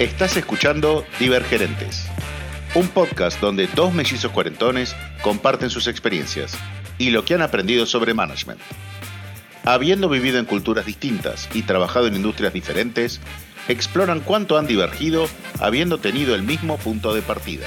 Estás escuchando Divergerentes, un podcast donde dos mellizos cuarentones comparten sus experiencias y lo que han aprendido sobre management. Habiendo vivido en culturas distintas y trabajado en industrias diferentes, exploran cuánto han divergido habiendo tenido el mismo punto de partida.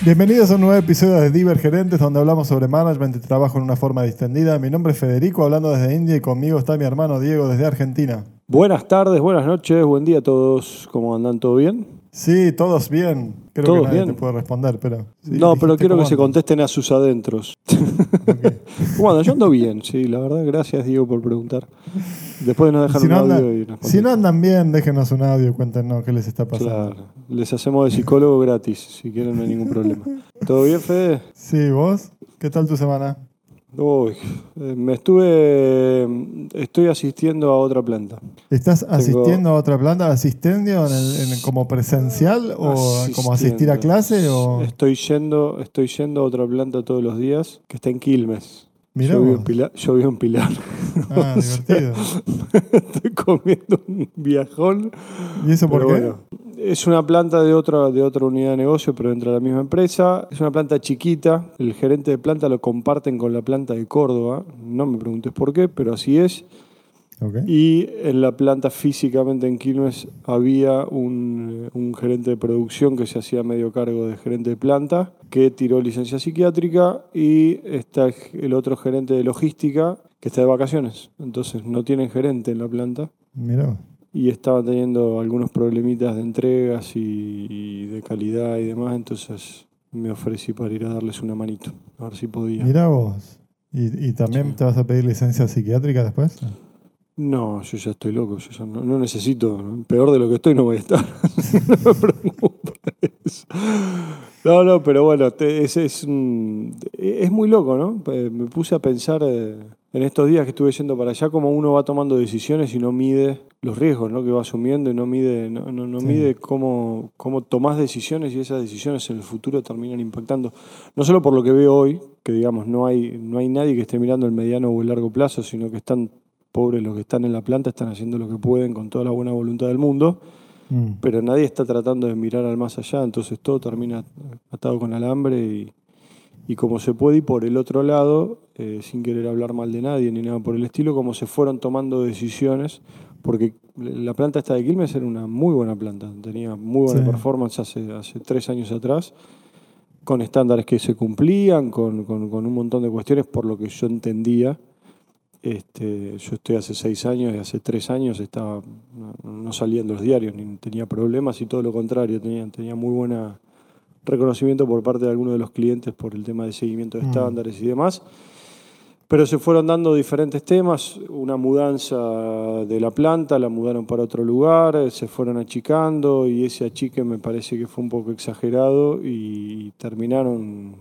Bienvenidos a un nuevo episodio de Divergerentes, donde hablamos sobre management y trabajo en una forma distendida. Mi nombre es Federico, hablando desde India, y conmigo está mi hermano Diego desde Argentina. Buenas tardes, buenas noches, buen día a todos. ¿Cómo andan? ¿Todo bien? Sí, todos bien. Creo ¿Todos que nadie bien? te puede responder, pero. sí, no, pero quiero que cómo se contesten a sus adentros. ¿Cómo andan? Yo ando bien, sí, la verdad. Gracias, Diego, por preguntar. Después nos dejan Si un no, audio andan, y nos si no andan bien, déjenos un audio, cuéntenos qué les está pasando. Claro, les hacemos de psicólogo gratis, si quieren, no hay ningún problema. ¿Todo bien, Fede? Sí, vos, ¿qué tal tu semana? Uy, me estuve. Estoy asistiendo a otra planta. ¿Estás asistiendo a otra planta? ¿Asistendio en el- en como presencial o como asistir a Asistiendo. clase? O... Estoy yendo, estoy yendo a otra planta todos los días que está en Quilmes. Mirá yo, vivo en Pilar, yo vivo en Pilar. Ah, O sea, divertido. Estoy comiendo un viajón. ¿Y eso por qué? bueno, es una planta de otra, de otra unidad de negocio, pero dentro de la misma empresa. Es una planta chiquita. El gerente de planta lo comparten con la planta de Córdoba. No me preguntes por qué, pero así es. Y en la planta físicamente en Quilmes había un, un gerente de producción que se hacía medio cargo de gerente de planta, que tiró licencia psiquiátrica, y está el otro gerente de logística que está de vacaciones. Entonces no tienen gerente en la planta Mirá. y estaban teniendo algunos problemitas de entregas y, y de calidad y demás. Entonces me ofrecí para ir a darles una manito, a ver si podía. Mirá vos. ¿Y, y también Sí. te vas a pedir licencia psiquiátrica después? No, yo ya estoy loco, yo ya no, no necesito, peor de lo que estoy no voy a estar, no me preocupa eso. No, no, pero bueno, te- es, es, es muy loco, ¿no? Me puse a pensar eh, en estos días que estuve yendo para allá cómo uno va tomando decisiones y no mide los riesgos ¿no? que va asumiendo y no mide, no, no, no Sí. mide cómo, cómo tomás decisiones y esas decisiones en el futuro terminan impactando. No solo por lo que veo hoy, que digamos no hay, no hay nadie que esté mirando el mediano o el largo plazo, sino que están pobres los que están en la planta, están haciendo lo que pueden con toda la buena voluntad del mundo, Mm. pero nadie está tratando de mirar al más allá, entonces todo termina atado con alambre y, y como se puede, y por el otro lado, eh, sin querer hablar mal de nadie ni nada por el estilo, como se fueron tomando decisiones, porque la planta esta de Quilmes era una muy buena planta, tenía muy buena Sí. performance hace, hace tres años atrás, con estándares que se cumplían, con, con- con un montón de cuestiones por lo que yo entendía. Este, yo estoy hace seis años y hace tres años estaba, no, salía en los diarios, ni tenía problemas y todo lo contrario, tenía, tenía muy buen reconocimiento por parte de algunos de los clientes por el tema de seguimiento de Mm. estándares y demás. Pero se fueron dando diferentes temas, una mudanza de la planta, la mudaron para otro lugar, se fueron achicando y ese achique me parece que fue un poco exagerado y terminaron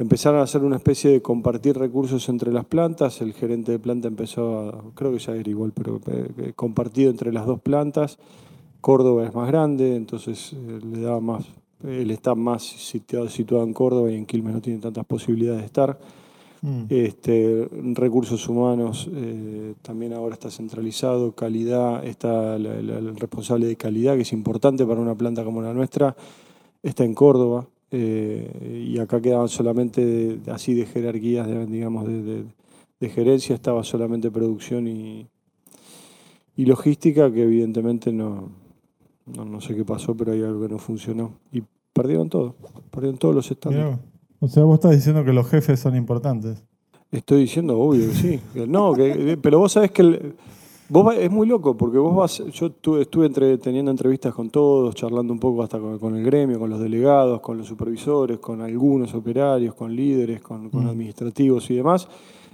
Empezaron a hacer una especie de compartir recursos entre las plantas. El gerente de planta empezó a, creo que ya era igual, pero eh, compartido entre las dos plantas. Córdoba es más grande, entonces eh, le daba más, él está más situado, situado en Córdoba y en Quilmes no tiene tantas posibilidades de estar. Mm. Este, recursos humanos eh, también ahora está centralizado, calidad, está la- la- el responsable de calidad, que es importante para una planta como la nuestra, está en Córdoba. Eh, y acá quedaban solamente así de jerarquías, de, digamos, de, de- de gerencia, estaba solamente producción y, y logística, que evidentemente no, no, no sé qué pasó, pero hay algo que no funcionó. Y perdieron todo, perdieron todos los estándares. O sea, vos estás diciendo que los jefes son importantes. Estoy diciendo, obvio sí. No, que- pero vos sabés que el- vos va- es muy loco, porque vos vas, yo tuve- estuve entre- teniendo entrevistas con todos, charlando un poco hasta con, con el gremio, con los delegados, con los supervisores, con algunos operarios, con líderes, con, con Mm. administrativos y demás.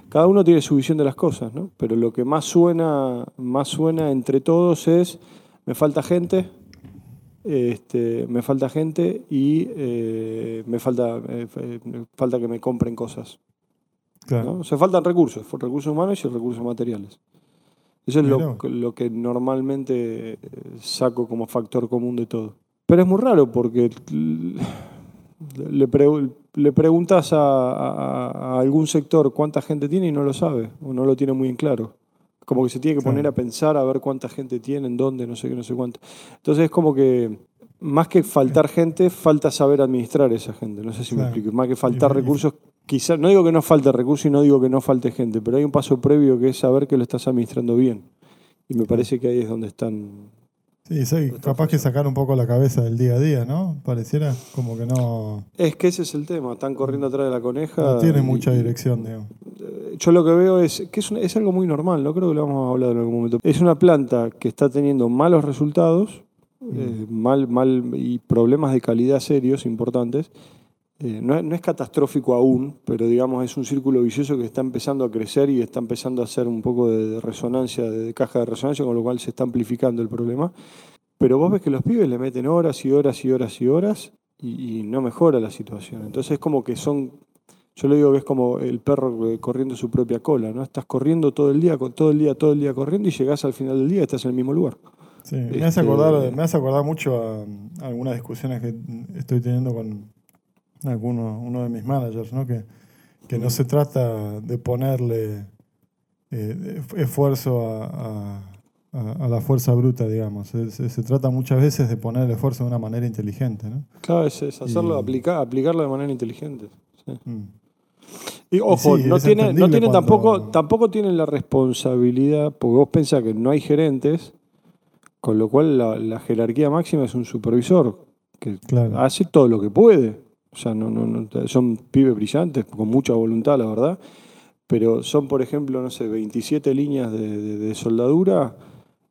Cada uno tiene su visión de las cosas, ¿no? Pero lo que más suena, más suena entre todos es, me falta gente, este, me falta gente y eh, me falta, eh, me falta que me compren cosas. Claro. ¿no? O sea, faltan recursos, recursos humanos y recursos materiales. Eso es lo, que normalmente eh, saco como factor común de todo. Pero es muy raro porque le, pre- le preguntas a, a- a algún sector cuánta gente tiene y no lo sabe, o no lo tiene muy en claro. Como que se tiene que poner a pensar a ver cuánta gente tienen, dónde, no sé qué, no sé cuánto. Entonces es como que más que faltar gente, falta saber administrar esa gente. No sé si me explico. Más que faltar y- recursos, quizás, no digo que no falte recursos y no digo que no falte gente, pero hay un paso previo que es saber que lo estás administrando bien. Y me parece que ahí es donde están. Sí, sí, capaz que sacar un poco la cabeza del día a día, ¿no? Pareciera como que no, Es que ese es el tema. Están corriendo atrás de la coneja. no tiene y- mucha dirección, digamos. Yo lo que veo es que es, un- es algo muy normal, no creo que lo vamos a hablar en algún momento. Es una planta que está teniendo malos resultados, eh, mal, mal y problemas de calidad serios, importantes. Eh, no, es- no es catastrófico aún, pero digamos es un círculo vicioso que está empezando a crecer y está empezando a hacer un poco de, resonancia, de, caja de resonancia, con lo cual se está amplificando el problema. Pero vos ves que los pibes le meten horas y horas y horas y horas y, y no mejora la situación. Entonces es como que son yo le digo que es como el perro eh, corriendo su propia cola, ¿no? Estás corriendo todo el día, todo el día, todo el día corriendo y llegás al final del día y estás en el mismo lugar. Sí, me, hace Este- acordar, me hace acordar mucho a, a algunas discusiones que estoy teniendo con alguno, uno de mis managers, ¿no? Que, que no se trata de ponerle eh, esfuerzo a, a- la fuerza bruta, digamos. Se, trata muchas veces de poner el esfuerzo de una manera inteligente, ¿no? Claro, es, es hacerlo, Y- aplicar, aplicarlo de manera inteligente. sí. Mm. Y ojo, sí, no tiene, no entendible tiene cuando- tampoco, tampoco tienen la responsabilidad, porque vos pensás que no hay gerentes, con lo cual la, la jerarquía máxima es un supervisor que Claro. hace todo lo que puede. O sea, no, no, no- son pibes brillantes, con mucha voluntad, la verdad. Pero son, por ejemplo, no sé, 27 líneas de, soldadura.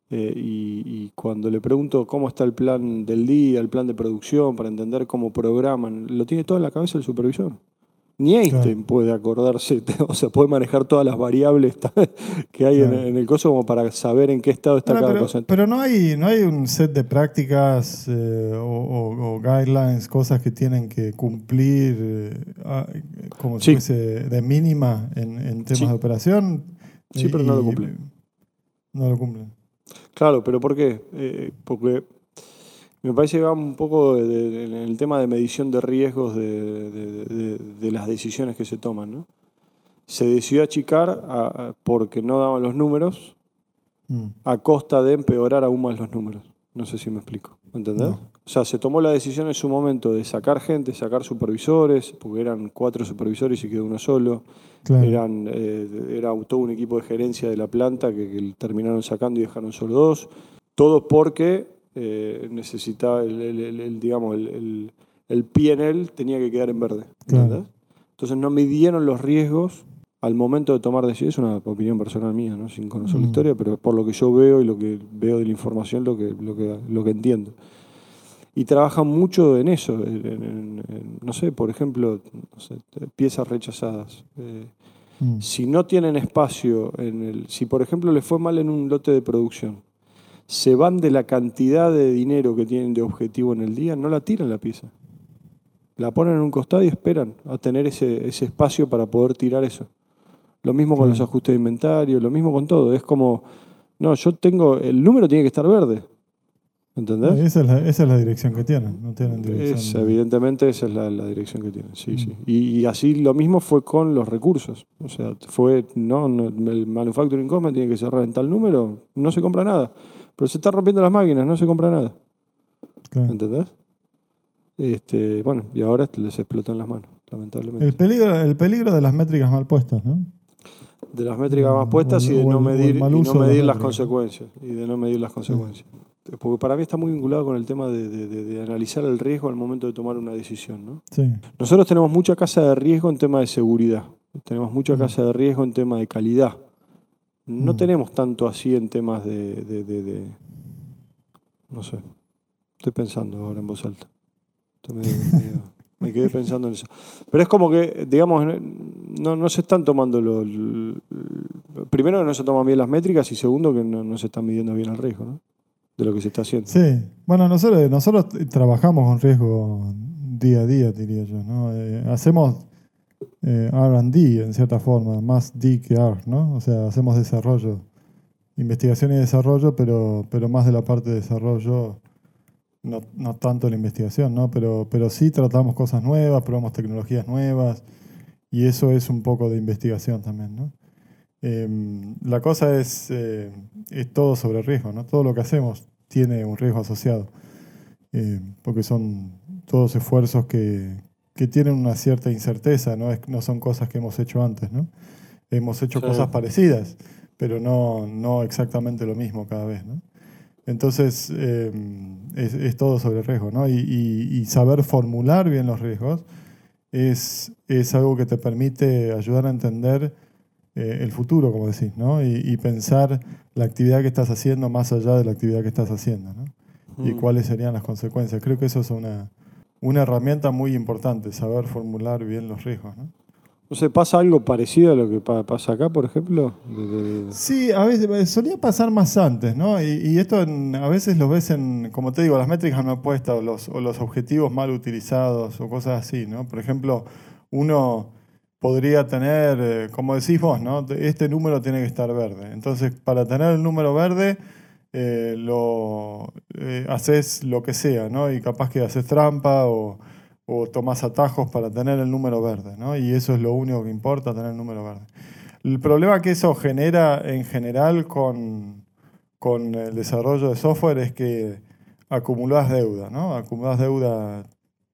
eh, y, y cuando le pregunto cómo está el plan del día, el plan de producción, para entender cómo programan, lo tiene todo en la cabeza el supervisor. Ni Einstein puede acordarse, o sea, puede manejar todas las variables que hay en- Claro. en, el coso como para saber en qué estado está Ahora, cada pero, cosa. pero no hay, no hay un set de prácticas eh, o, o- o guidelines, cosas que tienen que cumplir eh, ah, como si Sí. fuese de mínima en, en temas Sí. de operación. Sí, pero no lo cumplen. No lo cumplen. Claro, pero ¿por qué? Eh, porque me parece que va un poco en el tema de medición de riesgos de, de- de- de las decisiones que se toman. ¿no? Se decidió achicar a- a- porque no daban los números Mm. a costa de empeorar aún más los números. No sé si me explico. ¿Entendés? No. O sea, se tomó la decisión en su momento de sacar gente, sacar supervisores, porque eran cuatro supervisores y quedó uno solo. Claro. Eran, eh, era todo un equipo de gerencia de la planta que, que terminaron sacando y dejaron solo dos. Todo porque eh, necesitaba, el, el- el- el, digamos, el, el, PNL tenía que quedar en verde. Claro. Entonces no midieron los riesgos al momento de tomar decisiones. Es una opinión personal mía, ¿no? sin conocer la Mm. historia, pero por lo que yo veo y lo que veo de la información, lo que, lo que, lo que entiendo. Y trabajan mucho en eso, en- en- en, no sé, por ejemplo, no sé, piezas rechazadas. Eh, Mm. si no tienen espacio en el. Si, por ejemplo, les fue mal en un lote de producción, se van de la cantidad de dinero que tienen de objetivo en el día, no la tiran la pieza. La ponen en un costado y esperan a tener ese, ese espacio para poder tirar eso. Lo mismo con los ajustes de inventario, lo mismo con todo. Es como, no, yo tengo. El número tiene que estar verde. ¿Entendés? Esa es, la, esa es la dirección que tienen. No tienen dirección. Es, evidentemente esa es la, la dirección que tienen, sí, Mm. sí. Y, y así lo mismo fue con los recursos. O sea, fue, no, no, el manufacturing cost tiene que cerrar en tal número, no se compra nada. Pero se están rompiendo las máquinas, no se compra nada. Claro. ¿Entendés? Este, bueno, y ahora les explotó en las manos, lamentablemente. El peligro, el peligro de las métricas mal puestas, ¿no? de las métricas o puestas el- y de o no o medir, y mal no las medir las consecuencias. Y de no medir las consecuencias. Porque para mí está muy vinculado con el tema de, de- de- de analizar el riesgo al momento de tomar una decisión, ¿no? Sí. Nosotros tenemos mucha casa de riesgo en tema de seguridad. Tenemos mucha casa de riesgo en tema de calidad. No Mm. tenemos tanto así en temas de, de- de- de- No sé. Estoy pensando ahora en voz alta. Estoy medio- medio- me quedé pensando en eso. Pero es como que, digamos, no, no se están tomando los... Primero que no se toman bien las métricas y segundo que no, no se están midiendo bien el riesgo, ¿no? De lo que se está haciendo. Sí. Bueno, nosotros, nosotros trabajamos con riesgo día a día, diría yo. ¿no? Eh, hacemos eh, RD en cierta forma, más D que R, ¿no? O sea, hacemos desarrollo, investigación y desarrollo, pero, pero más de la parte de desarrollo, no, no tanto la investigación, ¿no? Pero, pero sí tratamos cosas nuevas, probamos tecnologías nuevas, y eso es un poco de investigación también, ¿no? Em, la cosa es, eh, es todo sobre riesgo, ¿no? Todo lo que hacemos tiene un riesgo asociado, eh, porque son todos esfuerzos que, que, tienen una cierta incerteza, ¿no? Es, no son cosas que hemos hecho antes, ¿no? Hemos hecho cosas parecidas, pero no, no exactamente lo mismo cada vez, ¿no? Entonces, em, es, todo sobre riesgo, ¿no? Y, saber formular bien los riesgos es, es, algo que te permite ayudar a entender eh, el futuro, como decís, ¿no? Y, pensar la actividad que estás haciendo más allá de la actividad que estás haciendo, ¿no? Y mm. cuáles serían las consecuencias. Creo que eso es una, una herramienta muy importante, saber formular bien los riesgos, ¿no? ¿No se pasa algo parecido a lo que pasa acá, por ejemplo? Sí, a veces eh, solía pasar más antes, ¿no? Y, esto a veces lo ves en, como te digo, las métricas no puestas o los, o los objetivos mal utilizados o cosas así, ¿no? Por ejemplo, uno podría tener, eh, como decís vos, ¿no? Este número tiene que estar verde. Entonces, para tener el número verde, eh, lo haces lo que sea, ¿no? Y capaz que haces trampa o o tomás atajos para tener el número verde, ¿no? Y eso es lo único que importa, tener el número verde. El problema que eso genera en general con, con el desarrollo de software es que acumulás deuda, ¿no? Acumulás deuda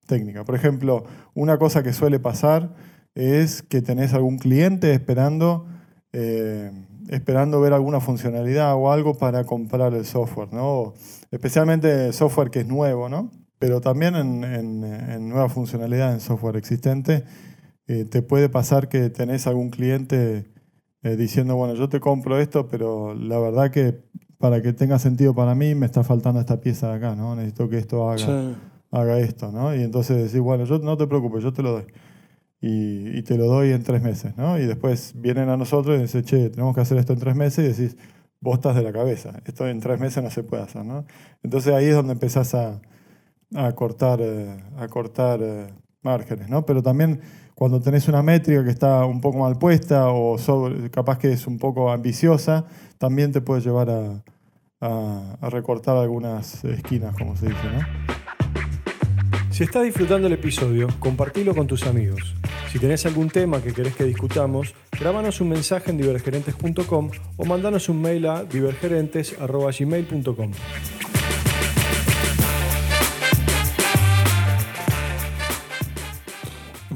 técnica. Por ejemplo, una cosa que suele pasar es que tenés algún cliente esperando, eh, esperando ver alguna funcionalidad o algo para comprar el software, ¿no? Especialmente software que es nuevo, ¿no? pero también en, nueva funcionalidad en software existente, eh, te puede pasar que tenés algún cliente eh, diciendo, bueno, yo te compro esto, pero la verdad que para que tenga sentido para mí me está faltando esta pieza de acá, ¿no? Necesito que esto haga, haga esto, ¿no? Y entonces decís, bueno, yo no te preocupes, yo te lo doy. Y, te lo doy en tres meses, ¿no? Y después vienen a nosotros y dicen, che, tenemos que hacer esto en tres meses y decís, vos estás de la cabeza, esto en tres meses no se puede hacer, ¿no? Entonces ahí es donde empezás a, a cortar, eh, a cortar eh, márgenes, ¿no? Pero también cuando tenés una métrica que está un poco mal puesta o capaz que es un poco ambiciosa, también te puede llevar a, a, recortar algunas esquinas, como se dice, ¿no? Si estás disfrutando el episodio, compartilo con tus amigos. Si tenés algún tema que querés que discutamos, grábanos un mensaje en divergerentes.com o mandanos un mail a divergerentes.gmail.com.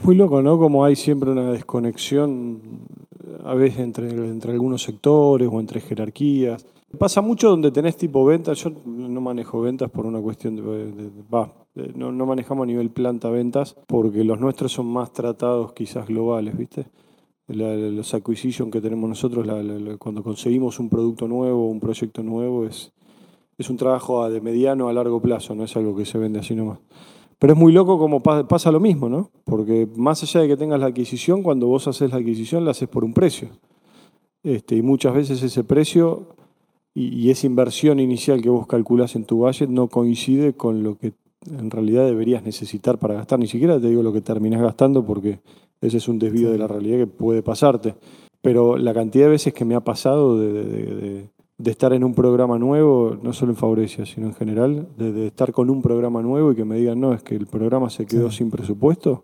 muy loco, ¿no? Como hay siempre una desconexión a veces entre, entre algunos sectores o entre jerarquías. Pasa mucho donde tenés tipo ventas, yo no manejo ventas por una cuestión de... va, no, no, manejamos a nivel planta ventas porque los nuestros son más tratados quizás globales, ¿viste? los acquisition que tenemos nosotros, cuando conseguimos un producto nuevo, un proyecto nuevo, es, es un trabajo de mediano a largo plazo, no es algo que se vende así nomás. Pero es muy loco como pasa lo mismo, ¿no? Porque más allá de que tengas la adquisición, cuando vos haces la adquisición la haces por un precio. Este, y muchas veces ese precio y, esa inversión inicial que vos calculás en tu budget no coincide con lo que en realidad deberías necesitar para gastar. Ni siquiera te digo lo que terminás gastando porque ese es un desvío de la realidad que puede pasarte. Pero la cantidad de veces que me ha pasado de de estar en un programa nuevo, no solo en Favorecia, sino en general, de, estar con un programa nuevo y que me digan, no, es que el programa se quedó sin presupuesto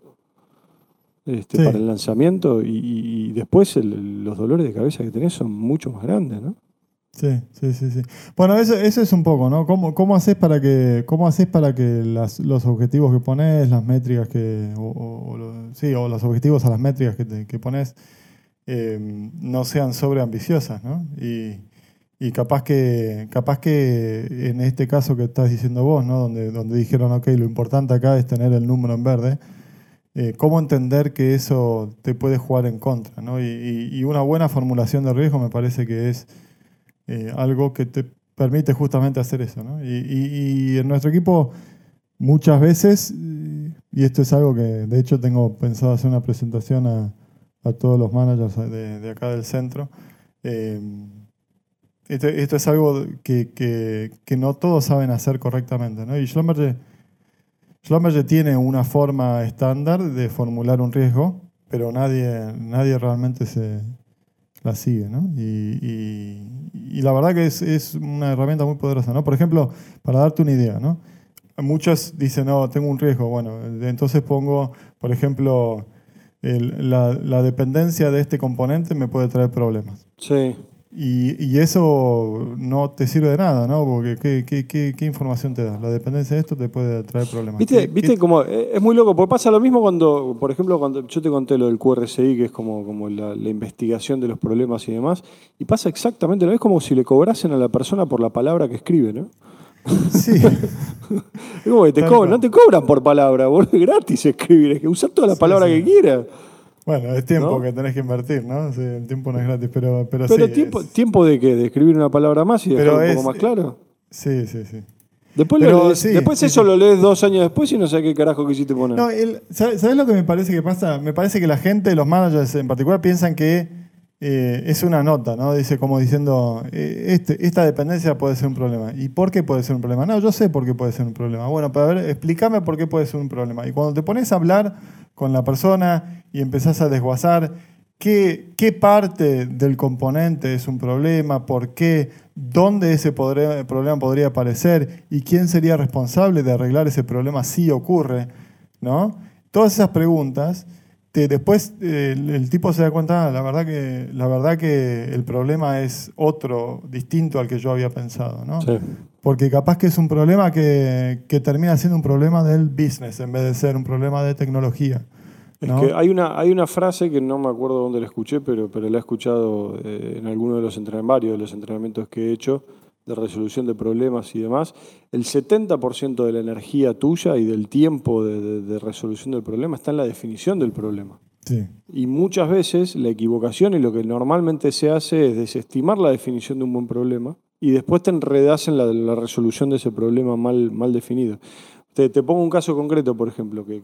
este, para el lanzamiento y, después los dolores de cabeza que tenés son mucho más grandes, ¿no? Sí, sí, sí, sí. Bueno, eso, eso es un poco, ¿no? ¿Cómo, cómo haces para que, cómo haces para que los objetivos que pones, las métricas que, o, sí, o los objetivos a las métricas que, que pones eh, no sean sobreambiciosas, ¿no? Y, y capaz que, capaz que en este caso que estás diciendo vos, ¿no? donde, donde dijeron, ok, lo importante acá es tener el número en verde, eh, ¿cómo entender que eso te puede jugar en contra? ¿no? Y, una buena formulación de riesgo me parece que es eh, algo que te permite justamente hacer eso. ¿no? Y, en nuestro equipo muchas veces, y esto es algo que de hecho tengo pensado hacer una presentación a, a todos los managers de, de acá del centro, eh, esto, es algo que, no todos saben hacer correctamente. ¿no? Y Schlumberger, tiene una forma estándar de formular un riesgo, pero nadie, nadie realmente se la sigue. ¿no? Y, la verdad que es, una herramienta muy poderosa. ¿no? Por ejemplo, para darte una idea, ¿no? muchos dicen, no, tengo un riesgo. Bueno, entonces pongo, por ejemplo, el- la, la dependencia de este componente me puede traer problemas. Sí. Y, y eso no te sirve de nada, ¿no? Porque ¿qué, qué, qué, qué información te da? La dependencia de esto te puede traer problemas. Viste, ¿Qué- viste como eh, es muy loco, porque pasa lo mismo cuando, por ejemplo, cuando yo te conté lo del QRCI, que es como, como la, la investigación de los problemas y demás, y pasa exactamente lo mismo, es como si le cobrasen a la persona por la palabra que escribe, ¿no? Sí, Es como que te cobran, no te cobran por palabra, boludo, es gratis escribir, es que usar toda la Sí, palabra sí. que quieras. Bueno, es tiempo ¿No? que tenés que invertir, ¿no? Sí, el tiempo no es gratis, pero, pero, Pero sí. tiempo, es- tiempo de qué, de escribir una palabra más y dejarlo un es- poco más claro. sí, sí, sí. Después, pero lo lees- sí, después sí, eso lo lees dos años después y no sé qué carajo quisiste poner. No, el- ¿sabes sabes lo que me parece que pasa? Me parece que la gente, los managers en particular, piensan que eh, es una nota, ¿no? Dice como diciendo, eh, este, esta dependencia puede ser un problema. ¿Y por qué puede ser un problema? No, yo sé por qué puede ser un problema. Bueno, pero a ver, explícame por qué puede ser un problema. Y cuando te pones a hablar con la persona y empezás a desguazar qué, qué parte del componente es un problema, por qué, dónde ese problema podría aparecer y quién sería responsable de arreglar ese problema si ocurre, ¿no? Todas esas preguntas, te- después eh, el, el tipo se da cuenta, "Ah, la verdad, que, la verdad que el problema es otro, distinto al que yo había pensado, ¿no? Sí. Porque capaz que es un problema que, que termina siendo un problema del business en vez de ser un problema de tecnología. Es ¿no? que hay una, hay una frase que no me acuerdo dónde la escuché, pero, pero la he escuchado eh, en alguno de los entrenamientos, varios de los entrenamientos que he hecho de resolución de problemas y demás. El 70% de la energía tuya y del tiempo de, de- de resolución del problema está en la definición del problema. Sí, Y muchas veces la equivocación y lo que normalmente se hace es desestimar la definición de un buen problema y después te enredas en la, la resolución de ese problema mal, mal definido. Te, te pongo un caso concreto, por ejemplo, que,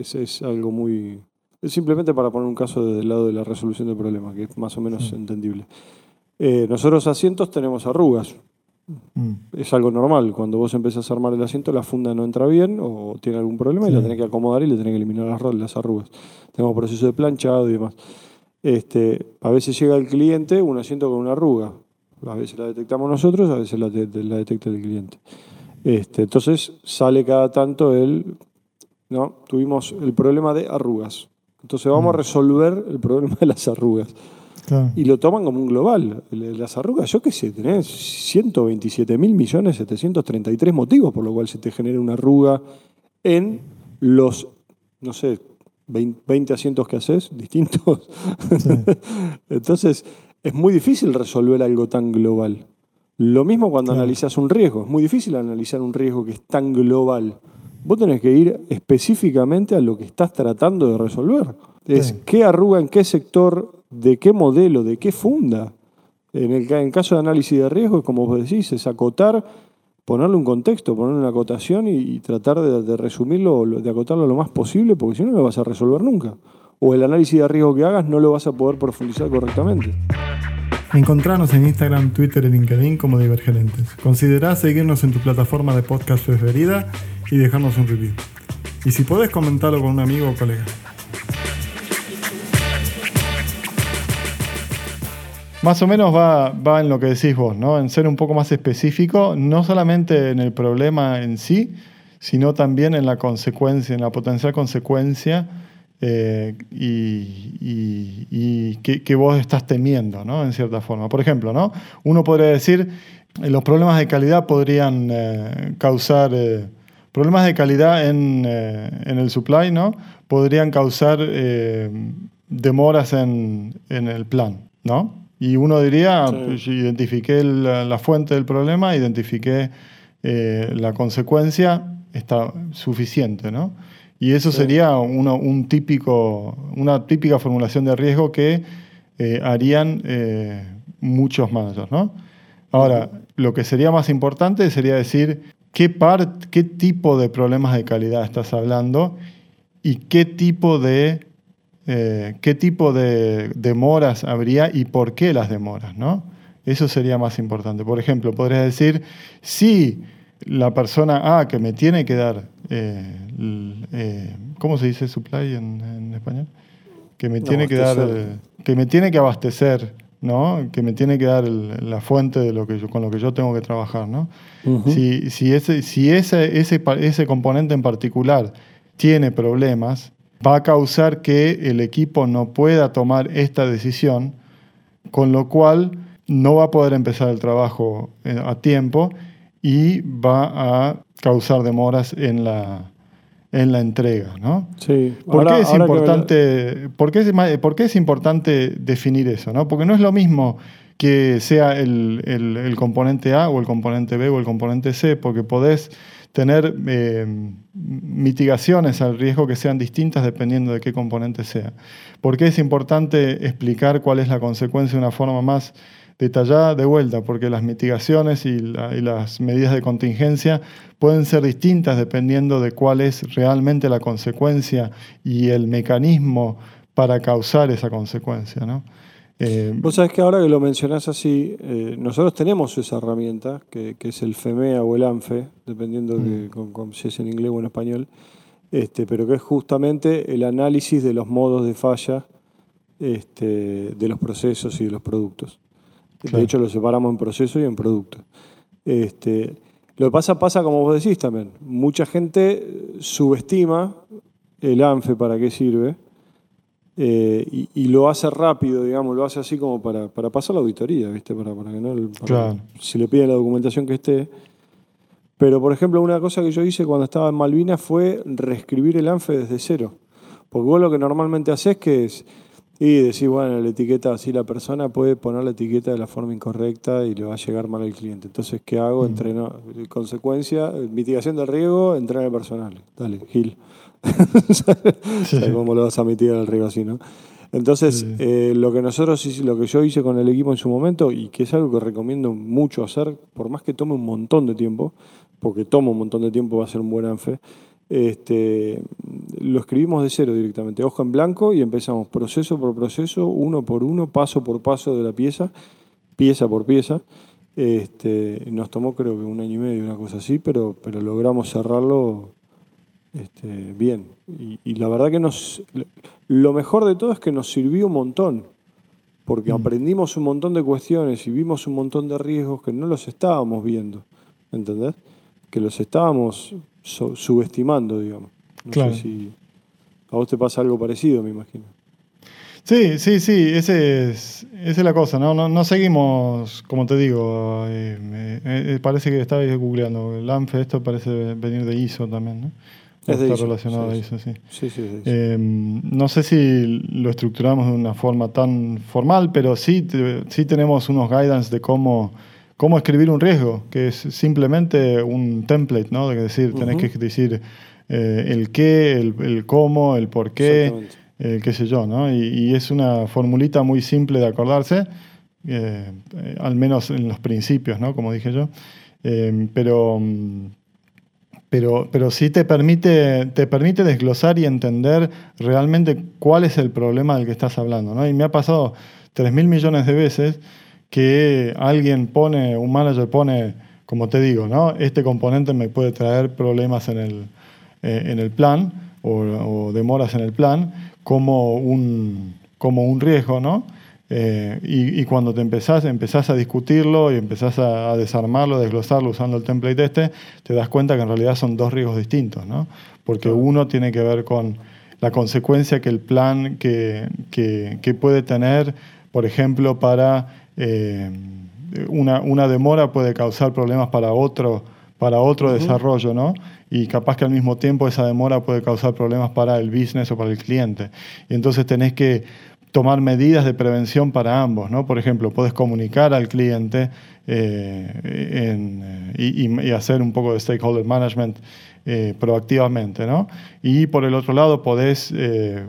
es algo muy... Es simplemente para poner un caso desde el lado de la resolución del problema, que es más o menos entendible. Eh, nosotros asientos tenemos arrugas, Mm, es algo normal. Cuando vos empezás a armar el asiento, la funda no entra bien o tiene algún problema y la tenés que acomodar y le tenés que eliminar las, las arrugas. Tenemos proceso de planchado y demás. Este, a veces llega el cliente un asiento con una arruga. A veces la detectamos nosotros, a veces la, de- la detecta el cliente. Este, entonces sale cada tanto el. ¿no? Tuvimos el problema de arrugas. Entonces vamos a resolver el problema de las arrugas. Claro. Y lo toman como un global. Las arrugas, yo qué sé, tenés 127 mil millones 733 motivos por lo cual se te genera una arruga en los, no sé, 20, 20 asientos que haces distintos. Entonces, es muy difícil resolver algo tan global. Lo mismo cuando Claro. analizas un riesgo. Es muy difícil analizar un riesgo que es tan global. Vos tenés que ir específicamente a lo que estás tratando de resolver. Es Sí. qué arruga, en qué sector, de qué modelo, de qué funda. En el caso de análisis de riesgo, como vos decís, es acotar, ponerle un contexto, ponerle una acotación y, tratar de, de resumirlo, de acotarlo lo más posible, porque si no, no lo vas a resolver nunca. O el análisis de riesgo que hagas no lo vas a poder profundizar correctamente. Encontrarnos en Instagram, Twitter y LinkedIn como Divergerentes. Considerá seguirnos en tu plataforma de podcast preferida y dejarnos un review. Y si podés comentarlo con un amigo o colega. Más o menos va, en lo que decís vos, ¿no? En ser un poco más específico, no solamente en el problema en sí, sino también en la consecuencia, en la potencial consecuencia eh, y, y- que, vos estás temiendo, ¿no? En cierta forma. Por ejemplo, ¿no? Uno podría decir, eh, los problemas de calidad podrían eh, causar... problemas de calidad en, el supply, ¿no? Podrían causar demoras en, en el plan, ¿no? Y uno diría, Sí. pues, identifiqué la, la fuente del problema, identifiqué eh, la consecuencia, está suficiente, ¿no? Y eso Sí. sería uno- un típico, una típica formulación de riesgo que eh, harían eh, muchos managers, ¿no? Ahora, lo que sería más importante sería decir qué, part- qué tipo de problemas de calidad estás hablando y qué tipo de, eh, qué tipo de demoras habría y por qué las demoras, ¿no? Eso sería más importante. Por ejemplo, podrías decir, si la persona A que me tiene que dar, eh, eh, ¿cómo se dice supply en, en español? Que me tiene que dar, que me tiene que abastecer, ¿no? Que me tiene que dar el- la fuente de lo que yo, con lo que yo tengo que trabajar, ¿no? Si, si, ese, si ese, ese componente en particular tiene problemas, va a causar que el equipo no pueda tomar esta decisión, con lo cual no va a poder empezar el trabajo eh, a tiempo y va a causar demoras en la, en la entrega. ¿no? Sí. ¿Por, Ahora- qué es que importante, por, qué es, ma- por qué es importante definir eso? ¿no? Porque no es lo mismo que sea el, el- el componente A o el componente B o el componente C, porque podés tener eh, mitigaciones al riesgo que sean distintas dependiendo de qué componente sea. ¿Por qué es importante explicar cuál es la consecuencia de una forma más detallada de vuelta? Porque las mitigaciones y, y las medidas de contingencia pueden ser distintas dependiendo de cuál es realmente la consecuencia y el mecanismo para causar esa consecuencia. ¿no? Eh, Vos sabés que ahora que lo mencionás así, eh, nosotros tenemos esa herramienta, que, que es el FEMEA o el ANFE, dependiendo con- con- si es en inglés o en español, este, pero que es justamente el análisis de los modos de falla este, de los procesos y de los productos. Claro. De hecho, lo separamos en proceso y en producto. Este, lo que pasa, pasa como vos decís también. Mucha gente subestima el ANFE para qué sirve eh, y, y lo hace rápido, digamos, lo hace así como para, para pasar la auditoría, ¿viste? Para, para que no. para- Claro. Si le piden la documentación que esté. Pero, por ejemplo, una cosa que yo hice cuando estaba en Malvinas fue reescribir el ANFE desde cero. Porque vos lo que normalmente haces que es. Y decís, bueno, la etiqueta, así la persona puede poner la etiqueta de la forma incorrecta y le va a llegar mal al cliente. Entonces, ¿qué hago? Entreno, consecuencia, mitigación del riesgo, entrenar al personal. Dale, Gil. ¿Sabes cómo lo vas a mitigar el riesgo así, no? Entonces, eh, lo que nosotros, lo que yo hice con el equipo en su momento, y que es algo que recomiendo mucho hacer, por más que tome un montón de tiempo, porque toma un montón de tiempo, va a ser un buen ANFE, este, lo escribimos de cero directamente, hoja en blanco, y empezamos proceso por proceso, uno por uno, paso por paso de la pieza, pieza por pieza. Este, nos tomó creo que un año y medio, una cosa así, pero, pero logramos cerrarlo este, bien. Y, y la verdad que nos, lo mejor de todo es que nos sirvió un montón, porque aprendimos un montón de cuestiones y vimos un montón de riesgos que no los estábamos viendo, ¿entendés? Que los estábamos so- subestimando, digamos. No Claro. sé si a vos te pasa algo parecido, me imagino. Sí, sí, sí, ese es, esa es la cosa, ¿no? No, no seguimos, como te digo, eh, eh, eh, parece que estaba googleando, el ANFE, esto parece venir de ISO también, ¿no? Es Está relacionado sí, a ISO, sí. Sí, sí, sí. Eh, no sé si lo estructuramos de una forma tan formal, pero sí, sí tenemos unos guidance de cómo, cómo escribir un riesgo, que es simplemente un template, ¿no? De decir, tenés Ujú. que decir eh, el qué, el, el cómo, el por qué, eh, qué sé yo, ¿no? Y, y es una formulita muy simple de acordarse, eh, al menos en los principios, ¿no? Como dije yo. Eh, pero, mm, pero, pero sí te permite, te permite desglosar y entender realmente cuál es el problema del que estás hablando, ¿no? Y me ha pasado 3.000 millones de veces que alguien pone, un manager pone, como te digo, ¿no? Este componente me puede traer problemas en el, eh, en el plan o, o demoras en el plan como un, como un riesgo, ¿no? Eh, y, y cuando te empezás, empezás a discutirlo y empezás a, a desarmarlo, desglosarlo usando el template este, te das cuenta que en realidad son dos riesgos distintos, ¿no? Porque uno tiene que ver con la consecuencia que el plan que, que, que puede tener, por ejemplo, para eh, una, una demora puede causar problemas para otro, para otro desarrollo, ¿no? Y capaz que al mismo tiempo esa demora puede causar problemas para el business o para el cliente. Y entonces tenés que tomar medidas de prevención para ambos, ¿no? Por ejemplo, puedes comunicar al cliente eh, eh, y, hacer un poco de stakeholder management eh, proactivamente, ¿no? Y por el otro lado, podés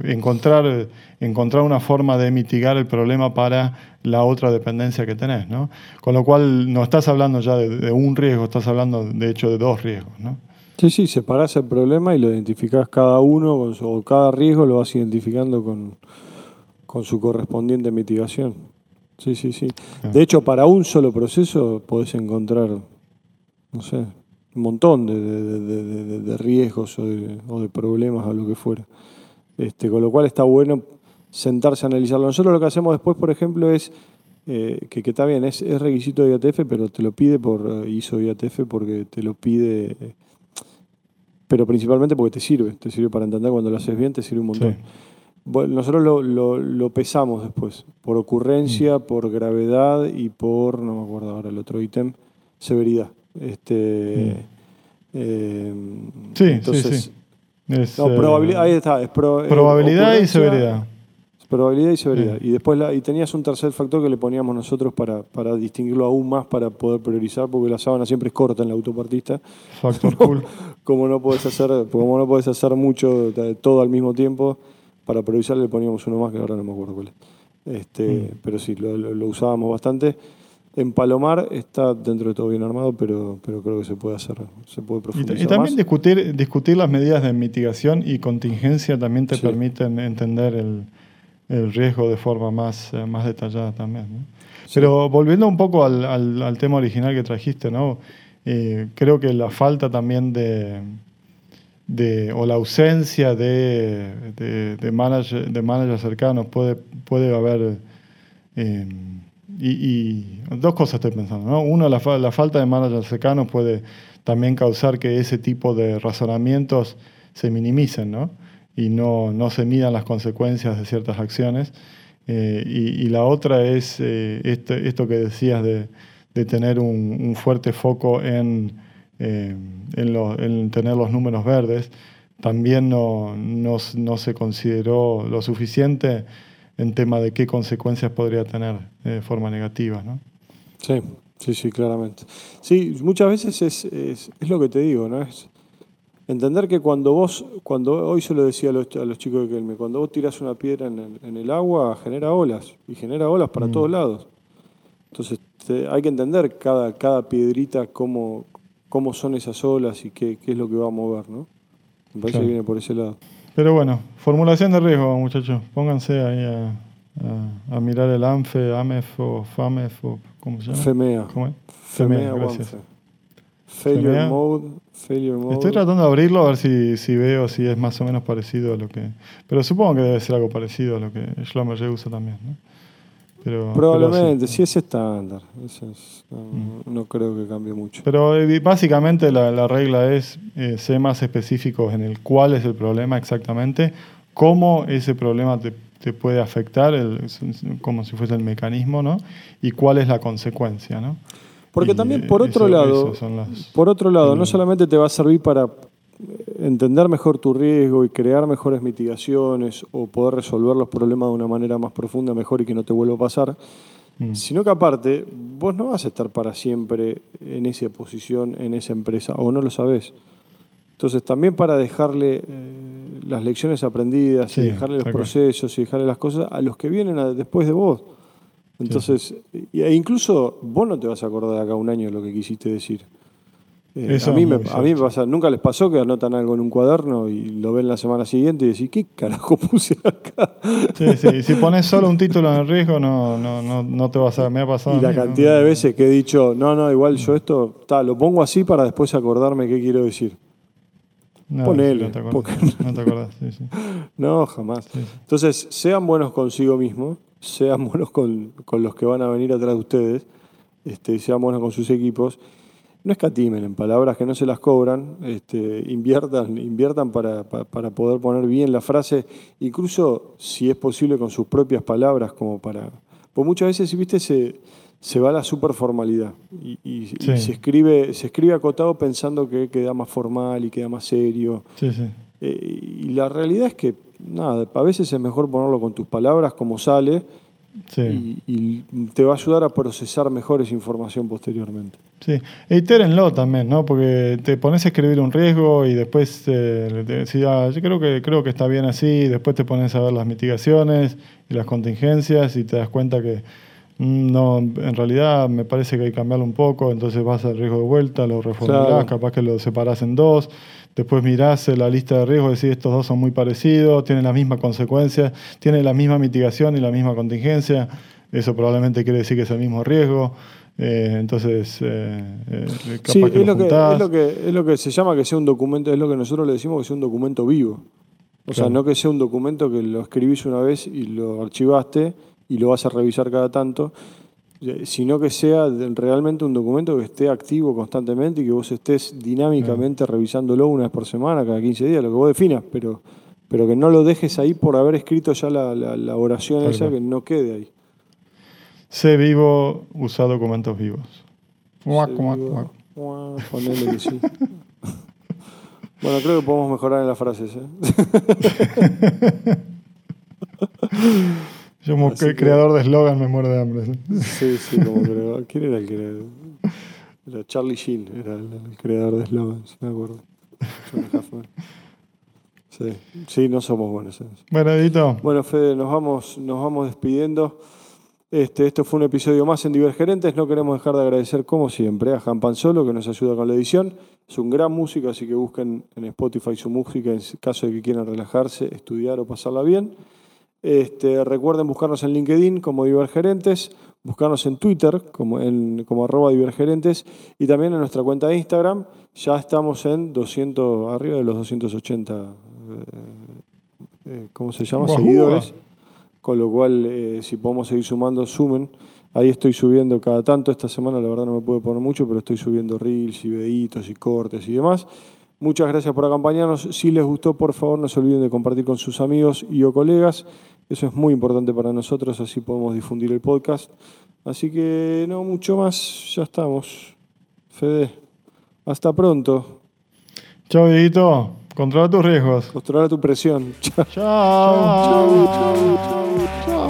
encontrar, encontrar una forma de mitigar el problema para la otra dependencia que tenés, ¿no? Con lo cual, no estás hablando ya de, de un riesgo, estás hablando, de hecho, de dos riesgos, ¿no? Sí, sí, separás el problema y lo identificás cada uno, o cada riesgo lo vas identificando con, con su correspondiente mitigación. Sí, sí, sí. De hecho, para un solo proceso podés encontrar, no sé, un montón de, de- de- de- riesgos o de, o de problemas o lo que fuera. Este, con lo cual está bueno sentarse a analizarlo. Nosotros lo que hacemos después, por ejemplo, es eh, que, que está bien, es, es requisito de IATF, pero te lo pide por eh, ISO IATF porque te lo pide. eh, pero principalmente porque te sirve, te sirve para entender cuando lo haces bien, te sirve un montón. Sí. Bueno, nosotros lo, lo- lo pesamos después, por ocurrencia, Mm. por gravedad y por, no me acuerdo ahora el otro ítem, severidad. Este, eh, Mm. Sí, entonces, sí, sí. Es, No, eh, probabilidad, ahí está. Es pro- eh, probabilidad y severidad. Probabilidad y severidad. Y después la, y tenías un tercer factor que le poníamos nosotros para, para distinguirlo aún más, para poder priorizar, porque la sábana siempre es corta en la autopartista. Factor cool. Como no podés hacer, como no podés hacer mucho, de- todo al mismo tiempo, para priorizar le poníamos uno más que ahora no me acuerdo cuál es. Este, Mm. Pero sí, lo, usábamos bastante. En Palomar está dentro de todo bien armado, pero, pero creo que se puede hacer, se puede Y, profundizar y también más. discutir, discutir las medidas de mitigación y contingencia también te Sí. permiten entender el, el riesgo de forma más, eh, más detallada también. ¿no? Pero volviendo un poco al, al- al tema original que trajiste, ¿no? Eh, creo que la falta también de, o la ausencia de, de, de manager- de managers cercanos puede, puede haber... eh, y, y dos cosas estoy pensando. ¿no? Uno, la, la falta de managers cercanos puede también causar que ese tipo de razonamientos se minimicen ¿no? y no, no se midan las consecuencias de ciertas acciones. Eh, y, y la otra es eh, este- esto que decías de, de tener un, un fuerte foco en, eh, en, lo- en tener los números verdes. También no, no, se consideró lo suficiente en tema de qué consecuencias podría tener de forma negativa. ¿no? Sí, sí, sí, claramente. Sí, muchas veces es, es, es lo que te digo, ¿no? Es entender que cuando vos, cuando hoy se lo decía a los, a los chicos de Kelme, cuando vos tirás una piedra en el, en el agua, genera olas, y genera olas para Mm. todos lados. Entonces te- hay que entender cada, cada piedrita cómo, cómo son esas olas y qué, qué es lo que va a mover, ¿no? Me parece Claro. que viene por ese lado. Pero bueno, formulación de riesgo, muchachos. Pónganse ahí a, a- a mirar el ANFE, AMEF o FAMEF o ¿cómo se llama? FEMEA. ¿Cómo es? FEMEA, FEMEA, gracias. Failure FEMEA. mode, failure mode. Estoy tratando de abrirlo a ver si, si veo si es más o menos parecido a lo que... Pero supongo que debe ser algo parecido a lo que Schlumberger usa también, ¿no? Pero, Probablemente, pero sí. es estándar. Es- no, no creo que cambie mucho. Pero eh, básicamente la, la regla es eh, ser más específicos en el cuál es el problema exactamente, cómo ese problema te, te puede afectar, el- como si fuese el mecanismo, ¿no? Y cuál es la consecuencia, ¿no? Porque Y, también eh, por otro eso- lado, las- por otro lado, no el- solamente te va a servir para entender mejor tu riesgo y crear mejores mitigaciones o poder resolver los problemas de una manera más profunda, mejor y que no te vuelva a pasar, Mm. sino que aparte, vos no vas a estar para siempre en esa posición, en esa empresa, o no lo sabés. Entonces, también para dejarle eh, las lecciones aprendidas Sí, y dejarle los procesos y dejarle las cosas a los que vienen a- después de vos. Entonces, e incluso vos no te vas a acordar de acá un año lo que quisiste decir. Eh, a, mí me, a mí me pasa, nunca les pasó que anotan algo en un cuaderno y lo ven la semana siguiente y decís, ¿qué carajo puse acá? Sí, si pones solo un título en el riesgo, no, no, no, no te vas a... Me ha pasado Y la mí, ¿no? cantidad de veces que he dicho, no, no, igual yo esto, ta, lo pongo así para después acordarme qué quiero decir. No, ponele, No te acordás, no te acordás, sí, sí. No, jamás. Sí. Entonces, sean buenos consigo mismos, sean buenos con, con los que van a venir atrás de ustedes, este, sean buenos con sus equipos. No escatimen en palabras que no se las cobran, este, inviertan, inviertan para, pa- para poder poner bien la frase, incluso si es posible con sus propias palabras, como para. Pues muchas veces, viste, se, se va a la superformalidad y, y- se, escribe, se escribe acotado pensando que queda más formal y queda más serio. Sí, sí. Eh, y la realidad es que, nada, a veces es mejor ponerlo con tus palabras como sale Sí. y, y te va a ayudar a procesar mejor esa información posteriormente. Sí, e itérenlo también, ¿no? Porque te pones a escribir un riesgo y después eh, te decís, ah, yo creo que, creo que está bien así, y después te pones a ver las mitigaciones y las contingencias y te das cuenta que no, en realidad me parece que hay que cambiarlo un poco, entonces vas al riesgo de vuelta, lo reformulás, Claro. capaz que lo separás en dos, después mirás eh, la lista de riesgos y decís, estos dos son muy parecidos, tienen las mismas consecuencias, tienen la misma mitigación y la misma contingencia, eso probablemente quiere decir que es el mismo riesgo. Eh, entonces, eh, eh, capaz Sí, que es lo lo que, es, lo que, es lo que se llama que sea un documento, es lo que nosotros le decimos que sea un documento vivo. O sea, no que sea un documento que lo escribís una vez y lo archivaste y lo vas a revisar cada tanto, sino que sea realmente un documento que esté activo constantemente y que vos estés dinámicamente revisándolo una vez por semana, cada 15 días, lo que vos definas, pero, pero que no lo dejes ahí por haber escrito ya la, oración esa, que no quede ahí. Sé vivo, usa documentos vivos. Ponele que sí. bueno, creo que podemos mejorar en las frases. ¿eh? Yo como el creador de eslogan me muero de hambre. Sí, sí, como creador. ¿Quién era el creador? Era Charlie Sheen, era el, creador de eslogan, si me acuerdo. Sí, sí, no somos buenos. Bueno, Edito. Bueno, Fede, nos vamos, nos vamos despidiendo. Este, esto fue un episodio más en Divergerentes. No queremos dejar de agradecer, como siempre, a Jan Panzolo, que nos ayuda con la edición. Es un gran músico, así que busquen en Spotify su música en caso de que quieran relajarse, estudiar o pasarla bien. Este, recuerden buscarnos en LinkedIn como Divergerentes, buscarnos en Twitter como, en, como arroba Divergerentes y también en nuestra cuenta de Instagram. Ya estamos en 200, arriba de los 280, eh, eh, ¿cómo se llama? Seguidores. Con lo cual, eh, si podemos seguir sumando, sumen. Ahí estoy subiendo cada tanto. Esta semana la verdad no me puedo poner mucho, pero estoy subiendo reels y videitos y cortes y demás. Muchas gracias por acompañarnos. Si les gustó, por favor, no se olviden de compartir con sus amigos y o colegas. Eso es muy importante para nosotros, así podemos difundir el podcast. Así que no mucho más, ya estamos. Fede, hasta pronto. Chao, Dieguito. Controla tus riesgos. Controla tu presión. Chao. Chao. Chao.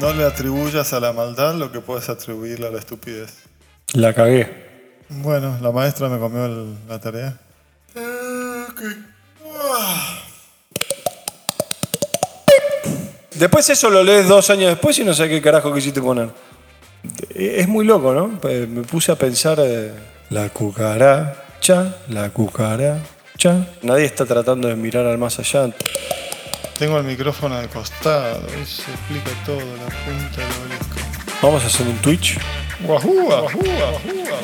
No le atribuyas a la maldad lo que puedes atribuirle a la estupidez. La cagué. Bueno, la maestra me comió la tarea. Después eso lo lees dos años después y no sé qué carajo quisiste poner. Es muy loco, ¿no? Me puse a pensar eh, la cucaracha, la cucaracha. Nadie está tratando de mirar al más allá. Tengo el micrófono de costado, eso explica todo, la punta del obelisco. Vamos a hacer un Twitch. Guajúa, guajúa, guajúa.